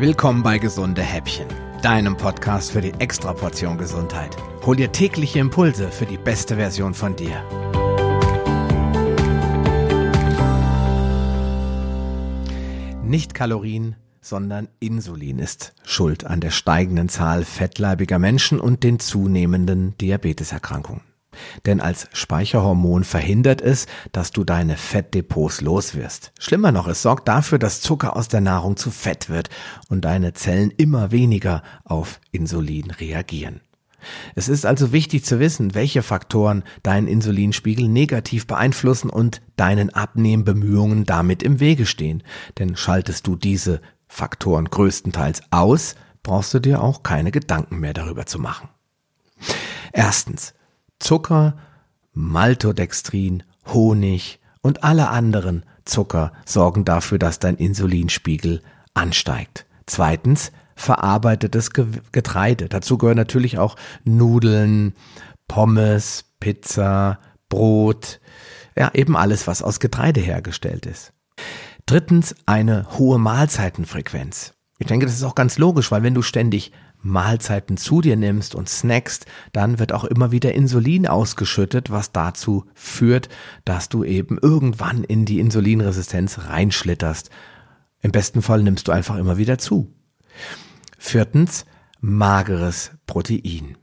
Willkommen bei Gesunde Häppchen, deinem Podcast für die Extraportion Gesundheit. Hol dir tägliche Impulse für die beste Version von dir. Nicht Kalorien, sondern Insulin ist schuld an der steigenden Zahl fettleibiger Menschen und den zunehmenden Diabeteserkrankungen. Denn als Speicherhormon verhindert es, dass du deine Fettdepots loswirst. Schlimmer noch, es sorgt dafür, dass Zucker aus der Nahrung zu Fett wird und deine Zellen immer weniger auf Insulin reagieren. Es ist also wichtig zu wissen, welche Faktoren deinen Insulinspiegel negativ beeinflussen und deinen Abnehmbemühungen damit im Wege stehen. Denn schaltest du diese Faktoren größtenteils aus, brauchst du dir auch keine Gedanken mehr darüber zu machen. Erstens, Zucker, Maltodextrin, Honig und alle anderen Zucker sorgen dafür, dass dein Insulinspiegel ansteigt. Zweitens, verarbeitetes Getreide. Dazu gehören natürlich auch Nudeln, Pommes, Pizza, Brot, ja, eben alles, was aus Getreide hergestellt ist. Drittens, eine hohe Mahlzeitenfrequenz. Ich denke, das ist auch ganz logisch, weil wenn du ständig Mahlzeiten zu dir nimmst und snackst, dann wird auch immer wieder Insulin ausgeschüttet, was dazu führt, dass du eben irgendwann in die Insulinresistenz reinschlitterst. Im besten Fall nimmst du einfach immer wieder zu. Viertens, mageres Protein.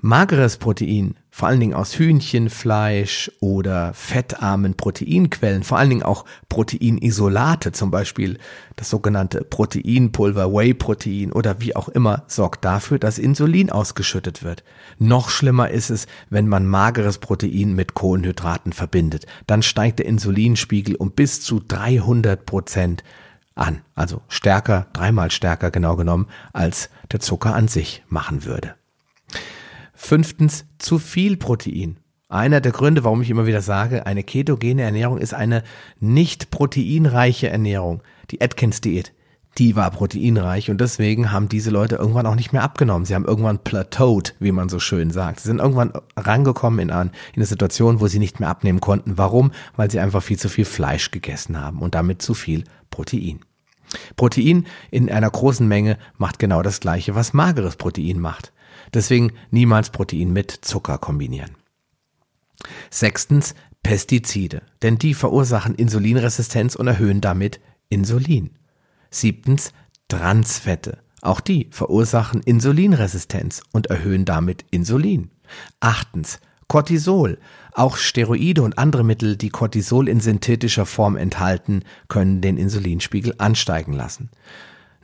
Mageres Protein, vor allen Dingen aus Hühnchenfleisch oder fettarmen Proteinquellen, vor allen Dingen auch Proteinisolate, zum Beispiel das sogenannte Proteinpulver, Whey-Protein oder wie auch immer, sorgt dafür, dass Insulin ausgeschüttet wird. Noch schlimmer ist es, wenn man mageres Protein mit Kohlenhydraten verbindet. Dann steigt der Insulinspiegel um bis zu 300 Prozent an. Also stärker, dreimal stärker genau genommen, als der Zucker an sich machen würde. Fünftens, zu viel Protein. Einer der Gründe, warum ich immer wieder sage, eine ketogene Ernährung ist eine nicht proteinreiche Ernährung. Die Atkins-Diät, die war proteinreich und deswegen haben diese Leute irgendwann auch nicht mehr abgenommen. Sie haben irgendwann plateaued, wie man so schön sagt. Sie sind irgendwann rangekommen in, in eine Situation, wo sie nicht mehr abnehmen konnten. Warum? Weil sie einfach viel zu viel Fleisch gegessen haben und damit zu viel Protein. Protein in einer großen Menge macht genau das gleiche, was mageres Protein macht. Deswegen niemals Protein mit Zucker kombinieren. Sechstens Pestizide, denn die verursachen Insulinresistenz und erhöhen damit Insulin. Siebtens Transfette, auch die verursachen Insulinresistenz und erhöhen damit Insulin. Achtens Cortisol. Auch Steroide und andere Mittel, die Cortisol in synthetischer Form enthalten, können den Insulinspiegel ansteigen lassen.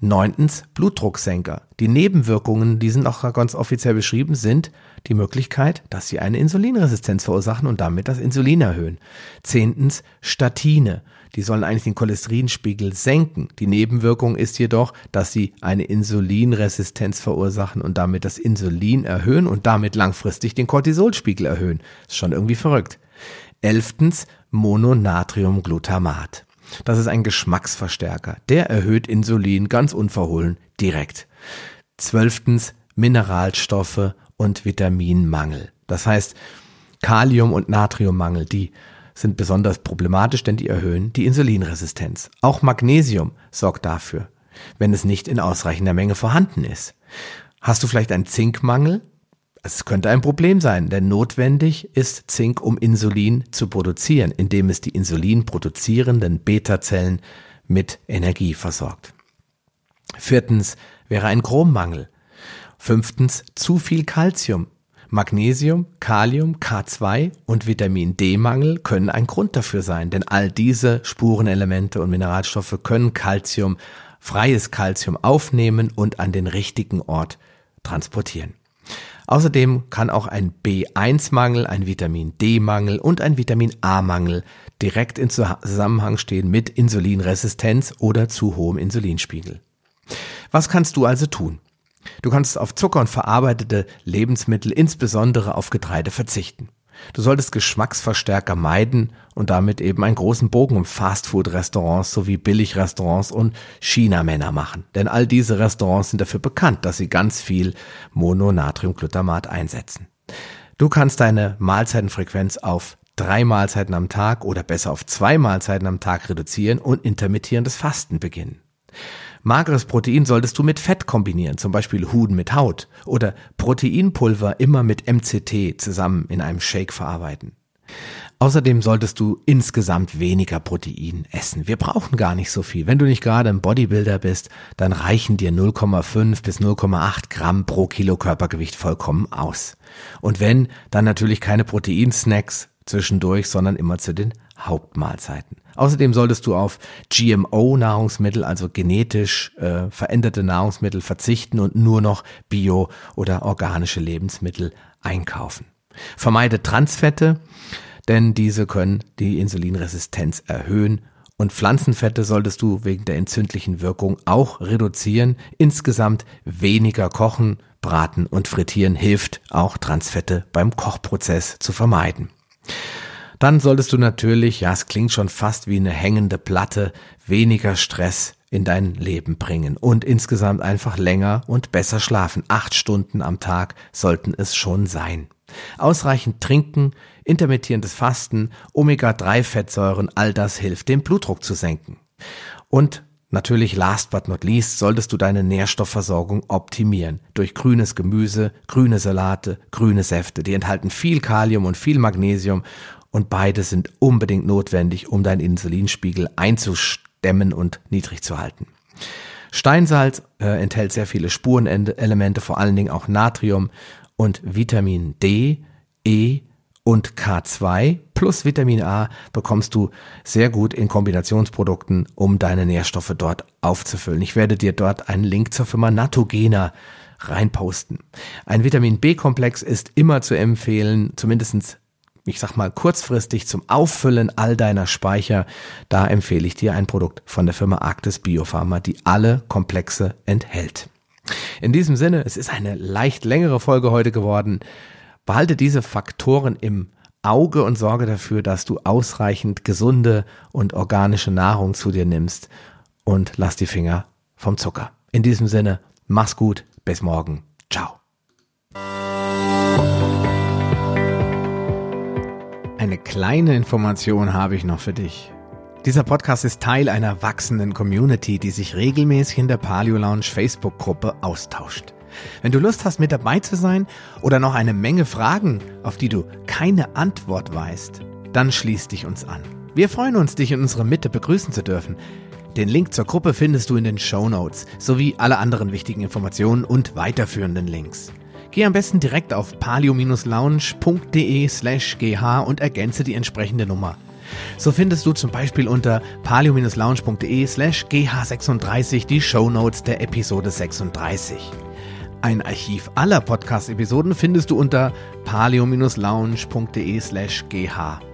Neuntens, Blutdrucksenker. Die Nebenwirkungen, die sind auch ganz offiziell beschrieben, sind die Möglichkeit, dass sie eine Insulinresistenz verursachen und damit das Insulin erhöhen. Zehntens, Statine. Die sollen eigentlich den Cholesterinspiegel senken. Die Nebenwirkung ist jedoch, dass sie eine Insulinresistenz verursachen und damit das Insulin erhöhen und damit langfristig den Cortisolspiegel erhöhen. Ist schon irgendwie verrückt. Elftens, Mononatriumglutamat. Das ist ein Geschmacksverstärker. Der erhöht Insulin ganz unverhohlen direkt. Zwölftens Mineralstoffe und Vitaminmangel. Das heißt, Kalium- und Natriummangel, die sind besonders problematisch, denn die erhöhen die Insulinresistenz. Auch Magnesium sorgt dafür, wenn es nicht in ausreichender Menge vorhanden ist. Hast du vielleicht einen Zinkmangel? Es könnte ein Problem sein, denn notwendig ist Zink, um Insulin zu produzieren, indem es die Insulin produzierenden Beta-Zellen mit Energie versorgt. Viertens wäre ein Chrommangel. Fünftens zu viel Calcium. Magnesium, Kalium, K2 und Vitamin D-Mangel können ein Grund dafür sein, denn all diese Spurenelemente und Mineralstoffe können Calcium, freies Calcium aufnehmen und an den richtigen Ort transportieren. Außerdem kann auch ein B1-Mangel, ein Vitamin D-Mangel und ein Vitamin A-Mangel direkt in Zusammenhang stehen mit Insulinresistenz oder zu hohem Insulinspiegel. Was kannst du also tun? Du kannst auf Zucker und verarbeitete Lebensmittel, insbesondere auf Getreide, verzichten. Du solltest Geschmacksverstärker meiden und damit eben einen großen Bogen um Fastfood-Restaurants sowie Billigrestaurants und China-Männer machen. Denn all diese Restaurants sind dafür bekannt, dass sie ganz viel Mononatriumglutamat einsetzen. Du kannst deine Mahlzeitenfrequenz auf drei Mahlzeiten am Tag oder besser auf zwei Mahlzeiten am Tag reduzieren und intermittierendes Fasten beginnen. Mageres Protein solltest du mit Fett kombinieren, zum Beispiel Huhn mit Haut oder Proteinpulver immer mit MCT zusammen in einem Shake verarbeiten. Außerdem solltest du insgesamt weniger Protein essen. Wir brauchen gar nicht so viel. Wenn du nicht gerade ein Bodybuilder bist, dann reichen dir 0,5 bis 0,8 Gramm pro Kilo Körpergewicht vollkommen aus. Und wenn, dann natürlich keine Proteinsnacks zwischendurch, sondern immer zu den Hauptmahlzeiten. Außerdem solltest du auf GMO-Nahrungsmittel, also genetisch äh, veränderte Nahrungsmittel verzichten und nur noch bio- oder organische Lebensmittel einkaufen. Vermeide Transfette, denn diese können die Insulinresistenz erhöhen und Pflanzenfette solltest du wegen der entzündlichen Wirkung auch reduzieren. Insgesamt weniger kochen, braten und frittieren hilft auch Transfette beim Kochprozess zu vermeiden. Dann solltest du natürlich, ja, es klingt schon fast wie eine hängende Platte, weniger Stress in dein Leben bringen und insgesamt einfach länger und besser schlafen. Acht Stunden am Tag sollten es schon sein. Ausreichend trinken, intermittierendes Fasten, Omega-3-Fettsäuren, all das hilft, den Blutdruck zu senken. Und Natürlich, last but not least, solltest du deine Nährstoffversorgung optimieren. Durch grünes Gemüse, grüne Salate, grüne Säfte. Die enthalten viel Kalium und viel Magnesium und beide sind unbedingt notwendig, um deinen Insulinspiegel einzustemmen und niedrig zu halten. Steinsalz äh, enthält sehr viele Spurenelemente, vor allen Dingen auch Natrium und Vitamin D, E und K2 plus Vitamin A bekommst du sehr gut in Kombinationsprodukten, um deine Nährstoffe dort aufzufüllen. Ich werde dir dort einen Link zur Firma Natogena reinposten. Ein Vitamin B-Komplex ist immer zu empfehlen, zumindestens ich sag mal, kurzfristig zum Auffüllen all deiner Speicher, da empfehle ich dir ein Produkt von der Firma Arctis Biopharma, die alle Komplexe enthält. In diesem Sinne, es ist eine leicht längere Folge heute geworden. Behalte diese Faktoren im Auge und sorge dafür, dass du ausreichend gesunde und organische Nahrung zu dir nimmst und lass die Finger vom Zucker. In diesem Sinne, mach's gut, bis morgen. Ciao. Kleine Information habe ich noch für dich. Dieser Podcast ist Teil einer wachsenden Community, die sich regelmäßig in der Paleo Lounge Facebook-Gruppe austauscht. Wenn du Lust hast, mit dabei zu sein oder noch eine Menge Fragen, auf die du keine Antwort weißt, dann schließ dich uns an. Wir freuen uns, dich in unserer Mitte begrüßen zu dürfen. Den Link zur Gruppe findest du in den Show Notes sowie alle anderen wichtigen Informationen und weiterführenden Links. Geh am besten direkt auf palio-lounge.de slash gh und ergänze die entsprechende Nummer. So findest du zum Beispiel unter palio-lounge.de slash gh36 die Show Notes der Episode 36. Ein Archiv aller Podcast-Episoden findest du unter paleo-lounge.de slash gh.